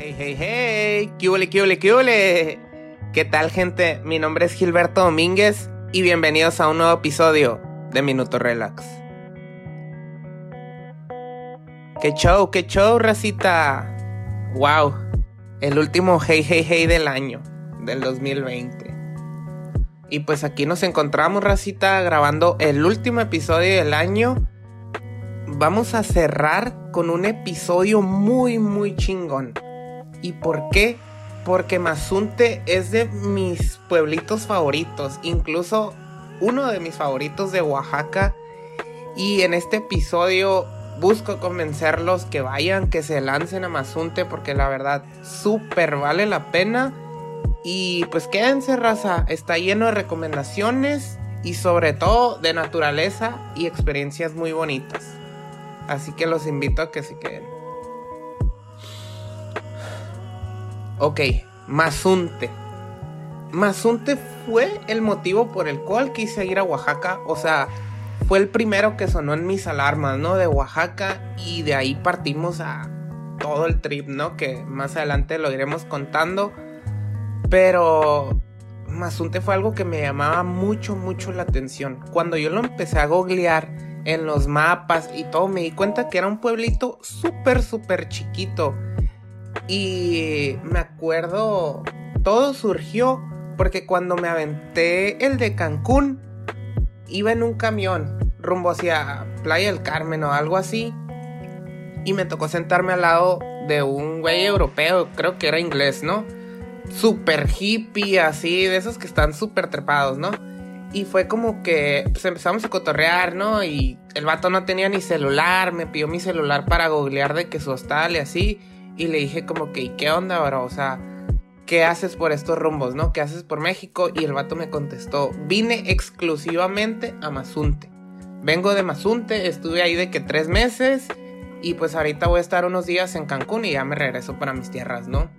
Hey, hey, hey, ¿qué huele, qué qué? ¿Qué tal, gente? Mi nombre es Gilberto Domínguez y bienvenidos a un nuevo episodio de Minuto Relax. ¡Qué show, qué show, racita! ¡Wow! El último Hey, hey, hey del año, del 2020. Y pues aquí nos encontramos, racita, grabando el último episodio del año. Vamos a cerrar con un episodio muy, muy chingón. ¿Y por qué? Porque Mazunte es de mis pueblitos favoritos, incluso uno de mis favoritos de Oaxaca. Y en este episodio busco convencerlos que vayan, que se lancen a Mazunte, porque la verdad, súper vale la pena. Y pues quédense, raza, está lleno de recomendaciones y sobre todo de naturaleza y experiencias muy bonitas. Así que los invito a que se queden. Ok, Mazunte. Mazunte fue el motivo por el cual quise ir a Oaxaca. O sea, fue el primero que sonó en mis alarmas, ¿no? De Oaxaca. Y de ahí partimos a todo el trip, ¿no? Que más adelante lo iremos contando. Pero Mazunte fue algo que me llamaba mucho, mucho la atención. Cuando yo lo empecé a googlear en los mapas y todo, me di cuenta que era un pueblito súper, súper chiquito y me acuerdo, todo surgió porque cuando me aventé el de Cancún, iba en un camión rumbo hacia Playa del Carmen o algo así. Y me tocó sentarme al lado de un güey europeo, creo que era inglés, ¿no? Super hippie, así, de esos que están súper trepados, ¿no? Y fue como que pues empezamos a cotorrear, ¿no? Y el vato no tenía ni celular, me pidió mi celular para googlear de que su hostal y así. Y le dije como que, ¿qué onda, bro? O sea, ¿qué haces por estos rumbos, no? ¿Qué haces por México? Y el vato me contestó, vine exclusivamente a Mazunte. Vengo de Mazunte, estuve ahí de que tres meses y pues ahorita voy a estar unos días en Cancún y ya me regreso para mis tierras, ¿no?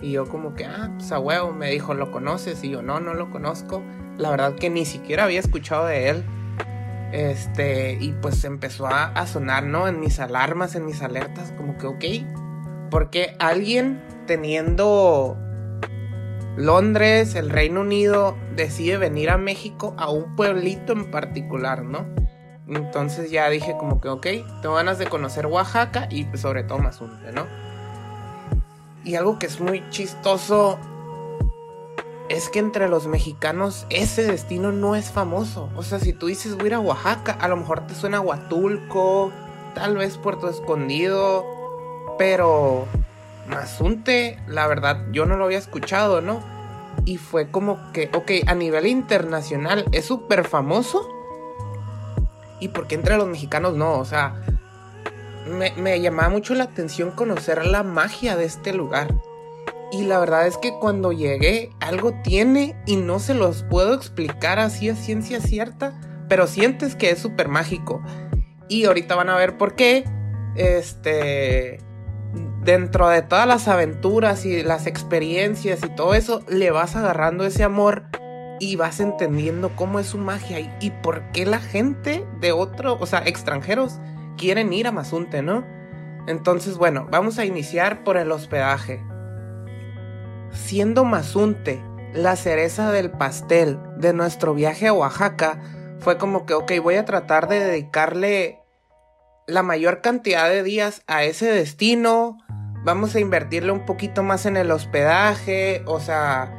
Y yo como que, ah, pues a huevo, me dijo, ¿lo conoces? Y yo, no, no lo conozco. La verdad que ni siquiera había escuchado de él. Este, y pues empezó a, a sonar, ¿no? En mis alarmas, en mis alertas, como que, ok, porque alguien teniendo Londres, el Reino Unido, decide venir a México a un pueblito en particular, ¿no? Entonces ya dije como que, ok, tengo ganas de conocer Oaxaca y sobre todo Mazunte, ¿no? Y algo que es muy chistoso es que entre los mexicanos ese destino no es famoso. O sea, si tú dices voy a ir a Oaxaca, a lo mejor te suena Huatulco, tal vez Puerto Escondido, pero Mazunte, la verdad, yo no lo había escuchado, ¿no? Y fue como que, ok, a nivel internacional es súper famoso. ¿Y por qué entre los mexicanos no? O sea, me, me, llamaba mucho la atención conocer la magia de este lugar. Y la verdad es que cuando llegué, algo tiene y no se los puedo explicar así a ciencia cierta, pero sientes que es súper mágico. Y ahorita van a ver por qué. Este dentro de todas las aventuras y las experiencias y todo eso, le vas agarrando ese amor y vas entendiendo cómo es su magia y, por qué la gente de otro, o sea, extranjeros, quieren ir a Mazunte, ¿no? Entonces, bueno, vamos a iniciar por el hospedaje. Siendo Mazunte la cereza del pastel de nuestro viaje a Oaxaca, fue como que, ok, voy a tratar de dedicarle la mayor cantidad de días a ese destino, vamos a invertirle un poquito más en el hospedaje, o sea,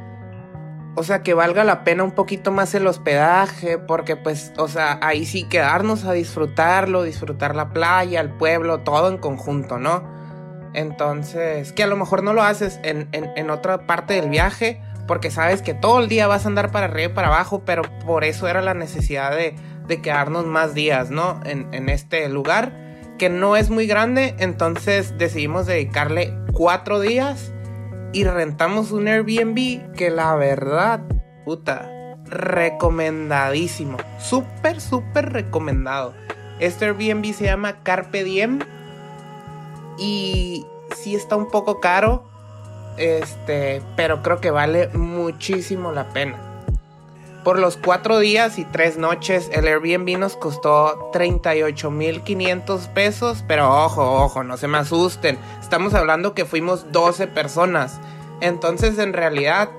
o sea, que valga la pena un poquito más el hospedaje, porque pues, o sea, ahí sí quedarnos a disfrutarlo, disfrutar la playa, el pueblo, todo en conjunto, ¿no? Entonces, que a lo mejor no lo haces en, en, otra parte del viaje, porque sabes que todo el día vas a andar para arriba y para abajo, pero por eso era la necesidad de, de quedarnos más días, ¿no? En, en este lugar que no es muy grande, entonces decidimos dedicarle cuatro días y rentamos un Airbnb que la verdad, puta, recomendadísimo, súper, súper recomendado. Este Airbnb se llama Carpe Diem y sí está un poco caro, este, pero creo que vale muchísimo la pena. Por los cuatro días y tres noches, el Airbnb nos costó 38.500 pesos. Pero ojo, ojo, no se me asusten. Estamos hablando que fuimos 12 personas. Entonces, en realidad,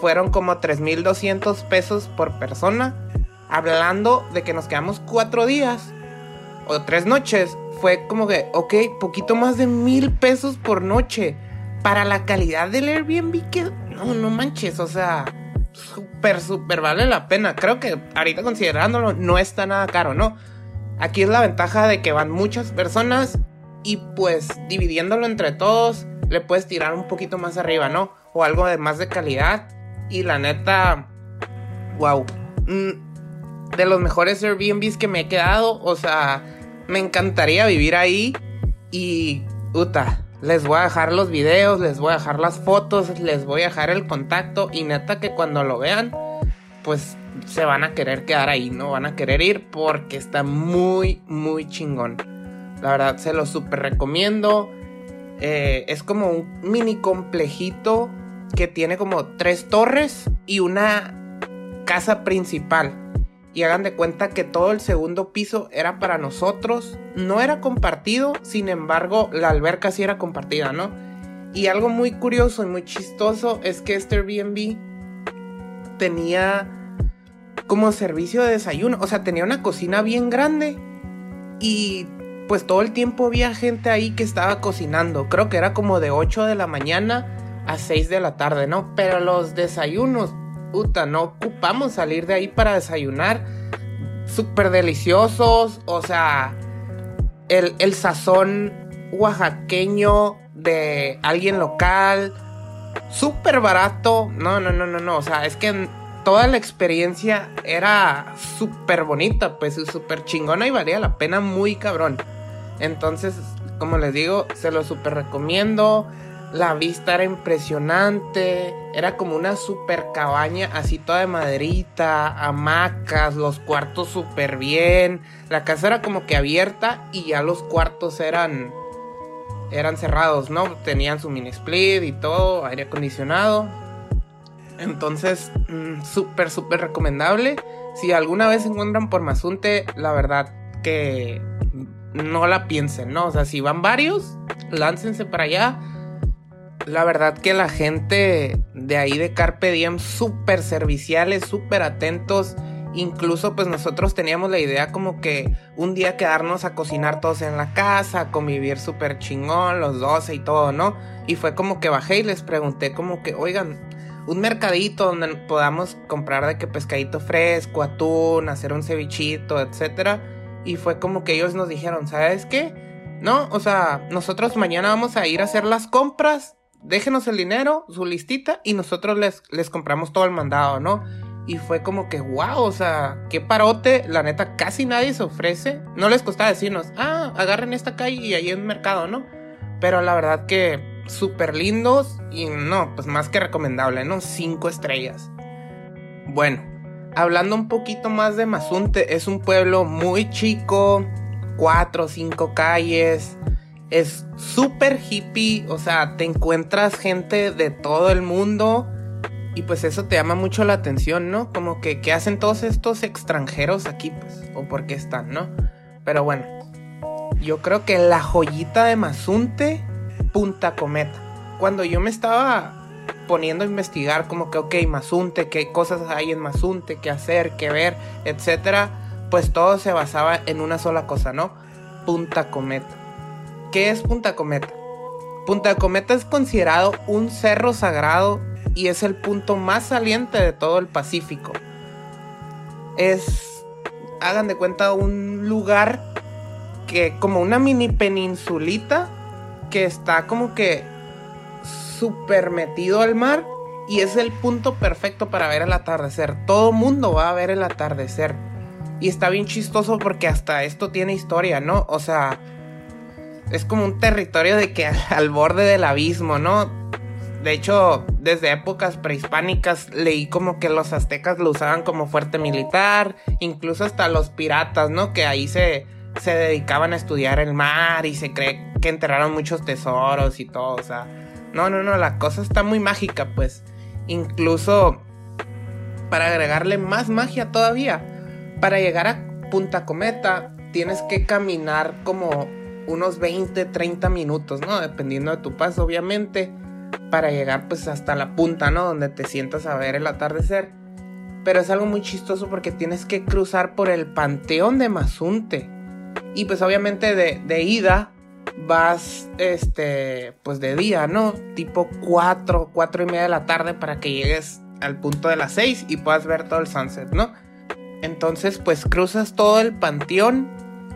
fueron como 3.200 pesos por persona. Hablando de que nos quedamos cuatro días o tres noches. Fue como que, ok, poquito más de mil pesos por noche. Para la calidad del Airbnb que... No, no manches, o sea súper, súper vale la pena. Creo que ahorita considerándolo no está nada caro, ¿no? Aquí es la ventaja de que van muchas personas y pues dividiéndolo entre todos le puedes tirar un poquito más arriba, ¿no? O algo de más de calidad. Y la neta, wow. Mm, de los mejores Airbnbs que me he quedado, o sea, me encantaría vivir ahí y... Uta, les voy a dejar los videos, les voy a dejar las fotos, les voy a dejar el contacto y neta que cuando lo vean, pues se van a querer quedar ahí, no van a querer ir porque está muy, muy chingón. La verdad se lo súper recomiendo. Eh, es como un mini complejito que tiene como tres torres y una casa principal y hagan de cuenta que todo el segundo piso era para nosotros. No era compartido, sin embargo, la alberca sí era compartida, ¿no? Y algo muy curioso y muy chistoso es que este Airbnb tenía como servicio de desayuno, o sea, tenía una cocina bien grande y pues todo el tiempo había gente ahí que estaba cocinando. Creo que era como de 8 de la mañana a 6 de la tarde, ¿no? Pero los desayunos puta, no ocupamos salir de ahí para desayunar. Súper deliciosos, o sea, el, el sazón oaxaqueño de alguien local, súper barato. No, no, no, no, no, o sea, es que toda la experiencia era súper bonita, pues súper chingona y valía la pena muy cabrón. Entonces, como les digo, se lo súper recomiendo. La vista era impresionante. Era como una super cabaña, así toda de maderita, hamacas, los cuartos súper bien. La casa era como que abierta y ya los cuartos eran eran cerrados, ¿no? Tenían su mini split y todo, aire acondicionado. Entonces, mm, súper, súper recomendable. Si alguna vez se encuentran por Mazunte, la verdad que no la piensen, ¿no? O sea, si van varios, láncense para allá la verdad que la gente de ahí de Carpe Diem súper serviciales, súper atentos. Incluso pues nosotros teníamos la idea como que un día quedarnos a cocinar todos en la casa, convivir súper chingón, los 12 y todo, ¿no? Y fue como que bajé y les pregunté como que, oigan, un mercadito donde podamos comprar de que pescadito fresco, atún, hacer un cevichito, etcétera. Y fue como que ellos nos dijeron, ¿sabes qué? No, o sea, nosotros mañana vamos a ir a hacer las compras déjenos el dinero, su listita, y nosotros les, les compramos todo el mandado, ¿no? Y fue como que, wow, o sea, qué parote, la neta, casi nadie se ofrece. No les costaba decirnos, ah, agarren esta calle y ahí en mercado, ¿no? Pero la verdad que súper lindos y no, pues más que recomendable, ¿no? Cinco estrellas. Bueno, hablando un poquito más de Mazunte, es un pueblo muy chico, cuatro o cinco calles, es súper hippie, o sea, te encuentras gente de todo el mundo y pues eso te llama mucho la atención, ¿no? Como que, ¿qué hacen todos estos extranjeros aquí? Pues, o por qué están, ¿no? Pero bueno, yo creo que la joyita de Mazunte, Punta Cometa. Cuando yo me estaba poniendo a investigar como que, ok, Mazunte, qué cosas hay en Mazunte, qué hacer, qué ver, etcétera, pues todo se basaba en una sola cosa, ¿no? Punta Cometa. ¿Qué es Punta Cometa? Punta Cometa es considerado un cerro sagrado y es el punto más saliente de todo el Pacífico. Es, hagan de cuenta, un lugar que como una mini peninsulita que está como que súper metido al mar y es el punto perfecto para ver el atardecer. Todo mundo va a ver el atardecer. Y está bien chistoso porque hasta esto tiene historia, ¿no? O sea, es como un territorio de que al borde del abismo, ¿no? De hecho, desde épocas prehispánicas leí como que los aztecas lo usaban como fuerte militar, incluso hasta los piratas, ¿no? Que ahí se, se dedicaban a estudiar el mar y se cree que enterraron muchos tesoros y todo, o sea, no, no, no, la cosa está muy mágica, pues. Incluso para agregarle más magia todavía. Para llegar a Punta Cometa tienes que caminar como unos 20, 30 minutos, ¿no? Dependiendo de tu paso, obviamente, para llegar pues hasta la punta, ¿no? Donde te sientas a ver el atardecer. Pero es algo muy chistoso porque tienes que cruzar por el Panteón de Mazunte. Y pues obviamente de, de ida vas, este, pues de día, ¿no? Tipo 4, 4 y media de la tarde para que llegues al punto de las 6 y puedas ver todo el sunset, ¿no? Entonces pues cruzas todo el panteón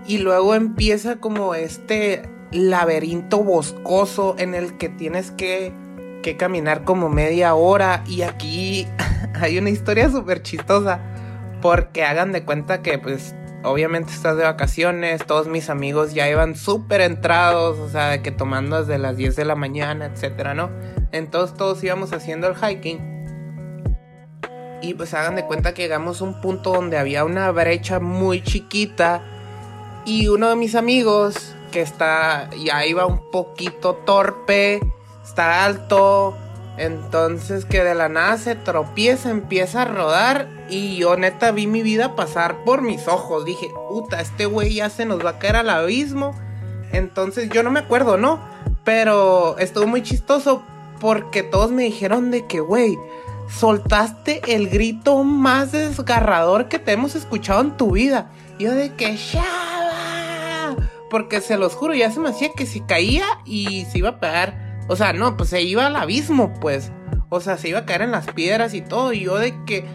y luego empieza como este laberinto boscoso en el que tienes que, que caminar como media hora y aquí hay una historia súper chistosa porque hagan de cuenta que pues obviamente estás de vacaciones, todos mis amigos ya iban súper entrados, o sea, de que tomando desde las 10 de la mañana, etcétera, ¿no? Entonces todos íbamos haciendo el hiking. Y pues hagan de cuenta que llegamos a un punto donde había una brecha muy chiquita y uno de mis amigos, que está, ya iba un poquito torpe, está alto, entonces que de la nada se tropieza, empieza a rodar y yo neta vi mi vida pasar por mis ojos. Dije, puta, este güey ya se nos va a caer al abismo. Entonces yo no me acuerdo, ¿no? Pero estuvo muy chistoso porque todos me dijeron de que, güey, soltaste el grito más desgarrador que te hemos escuchado en tu vida. Yo de que, porque se los juro, ya se me hacía que se caía y se iba a pegar. O sea, no, pues se iba al abismo, pues. O sea, se iba a caer en las piedras y todo. Y yo de que.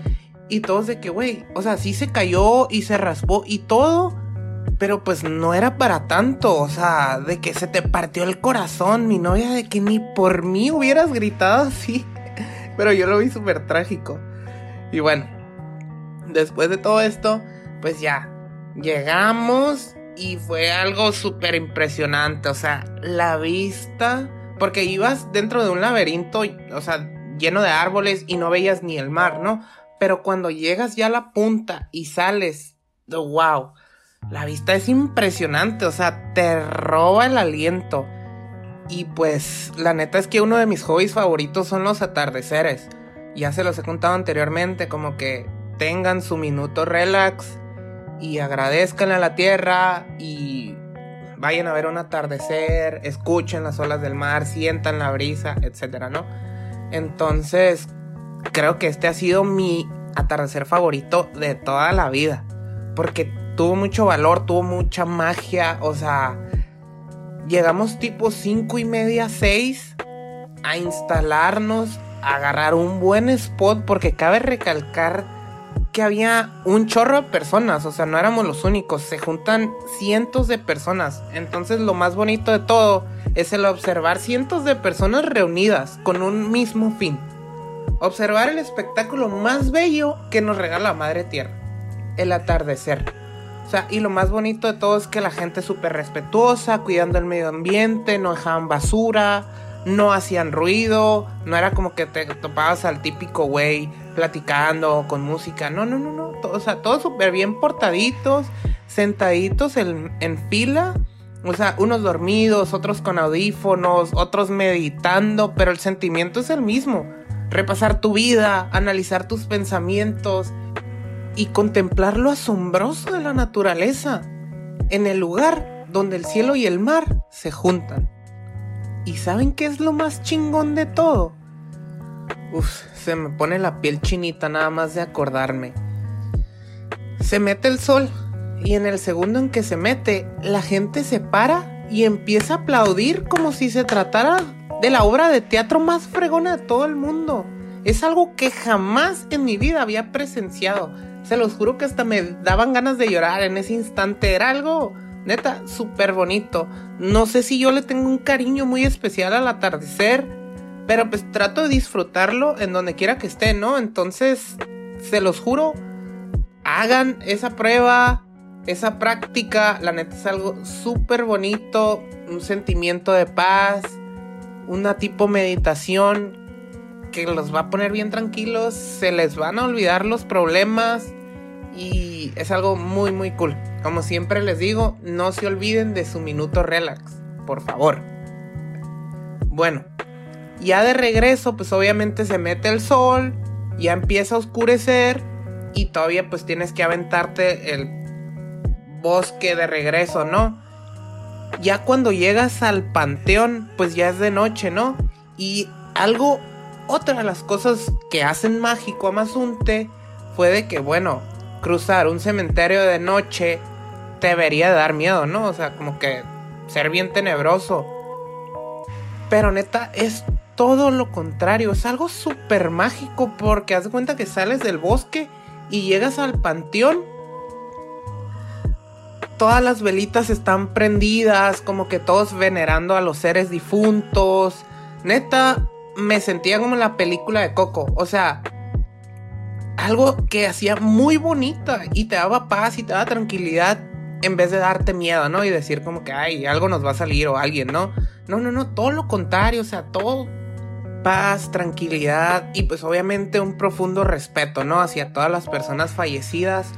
Y todos de que, güey. O sea, sí se cayó y se raspó y todo. Pero pues no era para tanto. O sea, de que se te partió el corazón. Mi novia, de que ni por mí hubieras gritado así. Pero yo lo vi súper trágico. Y bueno. Después de todo esto, pues ya. Llegamos y fue algo súper impresionante. O sea, la vista. Porque ibas dentro de un laberinto, o sea, lleno de árboles y no veías ni el mar, ¿no? Pero cuando llegas ya a la punta y sales, wow, la vista es impresionante, o sea, te roba el aliento. Y pues la neta es que uno de mis hobbies favoritos son los atardeceres. Ya se los he contado anteriormente, como que tengan su minuto relax y agradezcan a la tierra y vayan a ver un atardecer, escuchen las olas del mar, sientan la brisa, etcétera, ¿no? Entonces, creo que este ha sido mi atardecer favorito de toda la vida, porque tuvo mucho valor, tuvo mucha magia, o sea, llegamos tipo 5 y media, 6 a instalarnos, a agarrar un buen spot, porque cabe recalcar que había un chorro de personas, o sea, no éramos los únicos, se juntan cientos de personas. Entonces lo más bonito de todo es el observar cientos de personas reunidas con un mismo fin. Observar el espectáculo más bello que nos regala la Madre Tierra, el atardecer. O sea, y lo más bonito de todo es que la gente es súper respetuosa, cuidando el medio ambiente, no dejaban basura, no hacían ruido, no era como que te topabas al típico güey platicando con música, no, no, no, no, o sea, todos súper bien portaditos, sentaditos en, en fila, o sea, unos dormidos, otros con audífonos, otros meditando, pero el sentimiento es el mismo, repasar tu vida, analizar tus pensamientos y contemplar lo asombroso de la naturaleza, en el lugar donde el cielo y el mar se juntan. ¿Y saben qué es lo más chingón de todo? Uf, se me pone la piel chinita nada más de acordarme. Se mete el sol y en el segundo en que se mete, la gente se para y empieza a aplaudir como si se tratara de la obra de teatro más fregona de todo el mundo. Es algo que jamás en mi vida había presenciado. Se los juro que hasta me daban ganas de llorar en ese instante. Era algo Neta, súper bonito. No sé si yo le tengo un cariño muy especial al atardecer, pero pues trato de disfrutarlo en donde quiera que esté, ¿no? Entonces, se los juro, hagan esa prueba, esa práctica. La neta es algo súper bonito, un sentimiento de paz, una tipo meditación que los va a poner bien tranquilos, se les van a olvidar los problemas y es algo muy muy cool. Como siempre les digo, no se olviden de su minuto relax, por favor. Bueno, ya de regreso, pues obviamente se mete el sol, ya empieza a oscurecer y todavía pues tienes que aventarte el bosque de regreso, ¿no? Ya cuando llegas al panteón, pues ya es de noche, ¿no? Y algo, otra de las cosas que hacen mágico a Mazunte fue de que, bueno, cruzar un cementerio de noche te debería dar miedo, ¿no? O sea, como que ser bien tenebroso. Pero neta, es todo lo contrario. Es algo súper mágico porque haz cuenta que sales del bosque y llegas al panteón. Todas las velitas están prendidas, como que todos venerando a los seres difuntos. Neta, me sentía como en la película de Coco. O sea, algo que hacía muy bonita y te daba paz y te daba tranquilidad en vez de darte miedo, ¿no? Y decir como que, ay, algo nos va a salir o alguien, ¿no? No, no, no, todo lo contrario, o sea, todo paz, tranquilidad y pues obviamente un profundo respeto, ¿no? Hacia todas las personas fallecidas,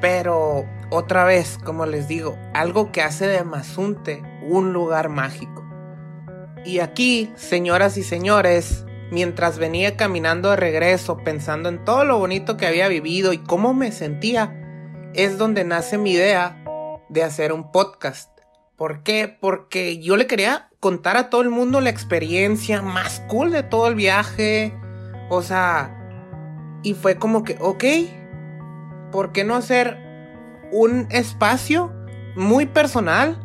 pero otra vez, como les digo, algo que hace de Mazunte un lugar mágico. Y aquí, señoras y señores, mientras venía caminando de regreso pensando en todo lo bonito que había vivido y cómo me sentía, es donde nace mi idea de hacer un podcast. ¿Por qué? Porque yo le quería contar a todo el mundo la experiencia más cool de todo el viaje. O sea, y fue como que, ok, ¿por qué no hacer un espacio muy personal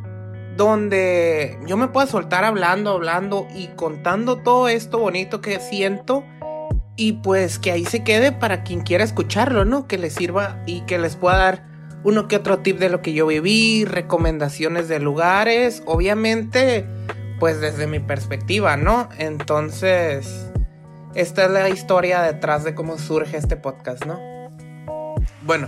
donde yo me pueda soltar hablando, hablando y contando todo esto bonito que siento? Y pues que ahí se quede para quien quiera escucharlo, ¿no? Que les sirva y que les pueda dar uno que otro tip de lo que yo viví, recomendaciones de lugares, obviamente, pues desde mi perspectiva, ¿no? Entonces, esta es la historia detrás de cómo surge este podcast, ¿no? Bueno,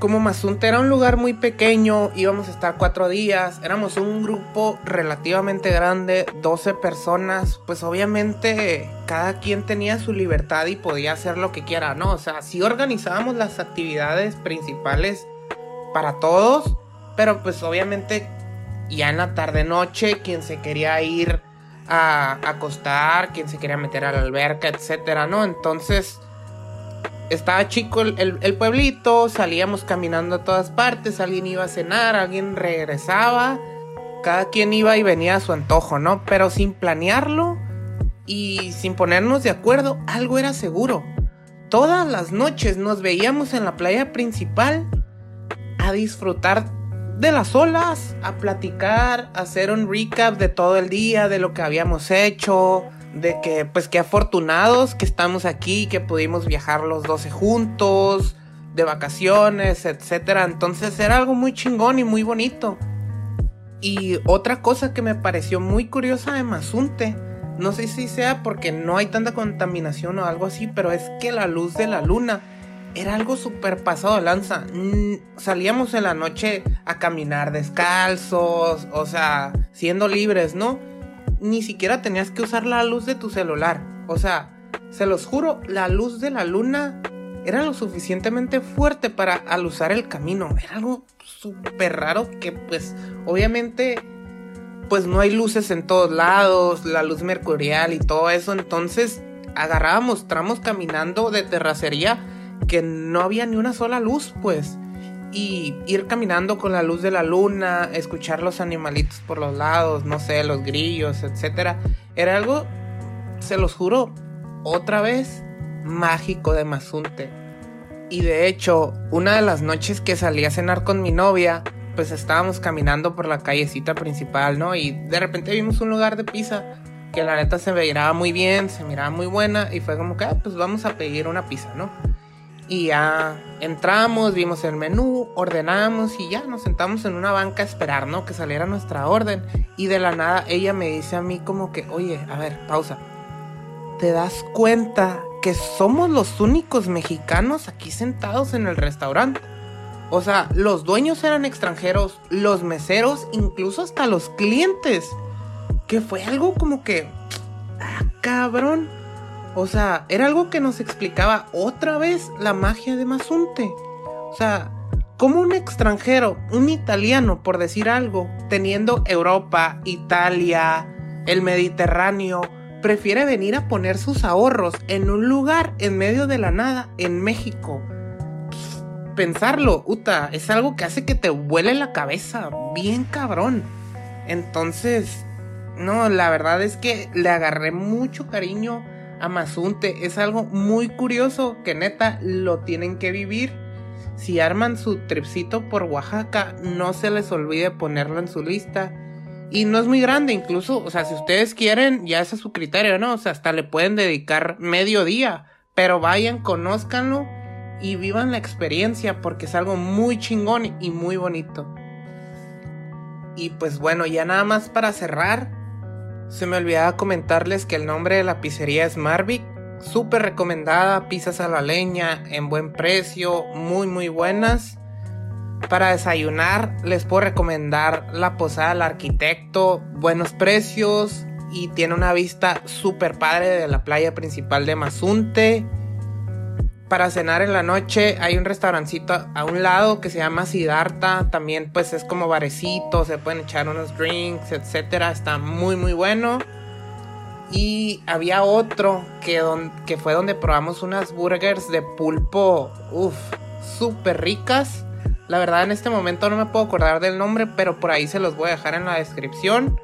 como Mazunte era un lugar muy pequeño, íbamos a estar cuatro días, éramos un grupo relativamente grande, 12 personas, pues obviamente cada quien tenía su libertad y podía hacer lo que quiera, ¿no? O sea, sí organizábamos las actividades principales para todos, pero pues obviamente ya en la tarde noche, quien se quería ir a acostar, quien se quería meter a la alberca, etcétera, ¿no? Entonces estaba chico el, pueblito, salíamos caminando a todas partes, alguien iba a cenar, alguien regresaba, cada quien iba y venía a su antojo, ¿no? Pero sin planearlo y sin ponernos de acuerdo, algo era seguro. Todas las noches nos veíamos en la playa principal a disfrutar de las olas, a platicar, a hacer un recap de todo el día, de lo que habíamos hecho, de que pues que afortunados que estamos aquí, que pudimos viajar los 12 juntos, de vacaciones, etcétera. Entonces era algo muy chingón y muy bonito. Y otra cosa que me pareció muy curiosa de Mazunte, no sé si sea porque no hay tanta contaminación o algo así, pero es que la luz de la luna era algo súper pasado de lanza. Salíamos en la noche a caminar descalzos, o sea, siendo libres, ¿no? Ni siquiera tenías que usar la luz de tu celular. O sea, se los juro, la luz de la luna era lo suficientemente fuerte para alusar el camino. Era algo súper raro que pues obviamente pues no hay luces en todos lados, la luz mercurial y todo eso. Entonces agarrábamos tramos caminando de terracería que no había ni una sola luz pues y ir caminando con la luz de la luna, escuchar los animalitos por los lados, no sé, los grillos, etcétera, era algo, se los juro, otra vez mágico de Mazunte. Y de hecho, una de las noches que salí a cenar con mi novia, pues estábamos caminando por la callecita principal, ¿no? Y de repente vimos un lugar de pizza que la neta se miraba muy bien, se miraba muy buena y fue como que, ah, pues vamos a pedir una pizza, ¿no? Y ya entramos, vimos el menú, ordenamos y ya nos sentamos en una banca a esperar, ¿no? Que saliera nuestra orden. Y de la nada ella me dice a mí como que, oye, a ver, pausa. ¿Te das cuenta que somos los únicos mexicanos aquí sentados en el restaurante? O sea, los dueños eran extranjeros, los meseros, incluso hasta los clientes. Que fue algo como que... Ah, cabrón. O sea, era algo que nos explicaba otra vez la magia de Mazunte. O sea, como un extranjero, un italiano, por decir algo, teniendo Europa, Italia, el Mediterráneo, prefiere venir a poner sus ahorros en un lugar en medio de la nada en México. Pensarlo, Uta, es algo que hace que te vuele la cabeza, bien cabrón. Entonces, no, la verdad es que le agarré mucho cariño a Mazunte. Es algo muy curioso que neta lo tienen que vivir. Si arman su tripcito por Oaxaca, no se les olvide ponerlo en su lista y no es muy grande, incluso, o sea, si ustedes quieren, ya ese es su criterio, ¿no? O sea, hasta le pueden dedicar medio día. Pero vayan, conózcanlo y vivan la experiencia porque es algo muy chingón y muy bonito. Y pues bueno, ya nada más para cerrar, se me olvidaba comentarles que el nombre de la pizzería es Marvic. Súper recomendada, pizzas a la leña, en buen precio, muy muy buenas. Para desayunar les puedo recomendar la Posada del Arquitecto, buenos precios y tiene una vista súper padre de la playa principal de Mazunte. Para cenar en la noche hay un restaurancito a un lado que se llama Siddhartha, también pues es como barecito, se pueden echar unos drinks, etcétera, está muy muy bueno. Y había otro que, que fue donde probamos unas burgers de pulpo, uff, súper ricas la verdad en este momento no me puedo acordar del nombre, pero por ahí se los voy a dejar en la descripción.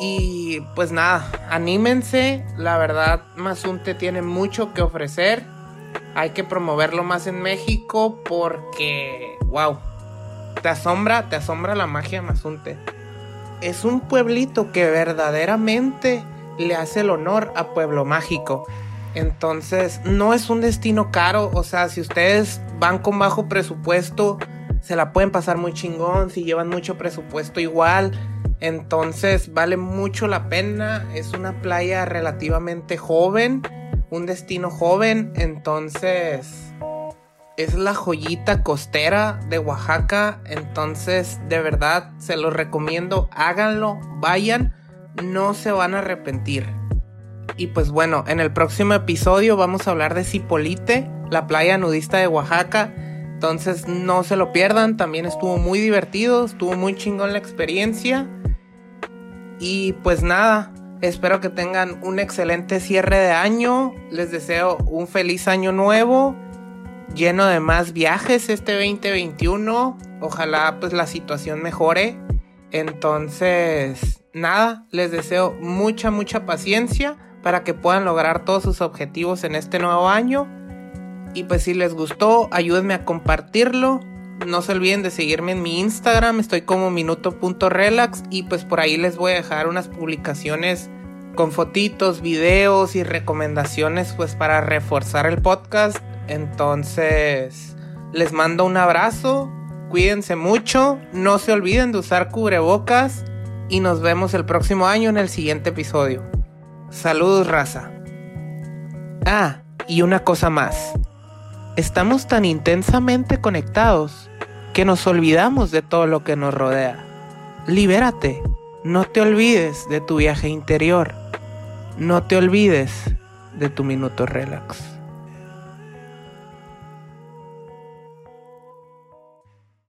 Y pues nada, anímense. La verdad, Mazunte tiene mucho que ofrecer. Hay que promoverlo más en México porque, wow, te asombra, te asombra la magia Mazunte. Es un pueblito que verdaderamente le hace el honor a Pueblo Mágico. Entonces, no es un destino caro. O sea, si ustedes van con bajo presupuesto, se la pueden pasar muy chingón. Si llevan mucho presupuesto, igual. Entonces, vale mucho la pena. Es una playa relativamente joven. Un destino joven. Entonces, es la joyita costera de Oaxaca. Entonces, de verdad, se los recomiendo. Háganlo, vayan. No se van a arrepentir. Y pues bueno, en el próximo episodio vamos a hablar de Cipolite, la playa nudista de Oaxaca. Entonces no se lo pierdan, también estuvo muy divertido, estuvo muy chingón la experiencia. Y pues nada, espero que tengan un excelente cierre de año. Les deseo un feliz año nuevo, lleno de más viajes este 2021. Ojalá pues la situación mejore. Entonces, nada, les deseo mucha, mucha paciencia para que puedan lograr todos sus objetivos en este nuevo año. Y pues si les gustó, ayúdenme a compartirlo. No se olviden de seguirme en mi Instagram, estoy como minuto.relax y pues por ahí les voy a dejar unas publicaciones con fotitos, videos y recomendaciones pues para reforzar el podcast. Entonces, les mando un abrazo, cuídense mucho, no se olviden de usar cubrebocas y nos vemos el próximo año en el siguiente episodio. Saludos, raza. Ah, y una cosa más. Estamos tan intensamente conectados que nos olvidamos de todo lo que nos rodea. Libérate. No te olvides de tu viaje interior. No te olvides de tu minuto relax.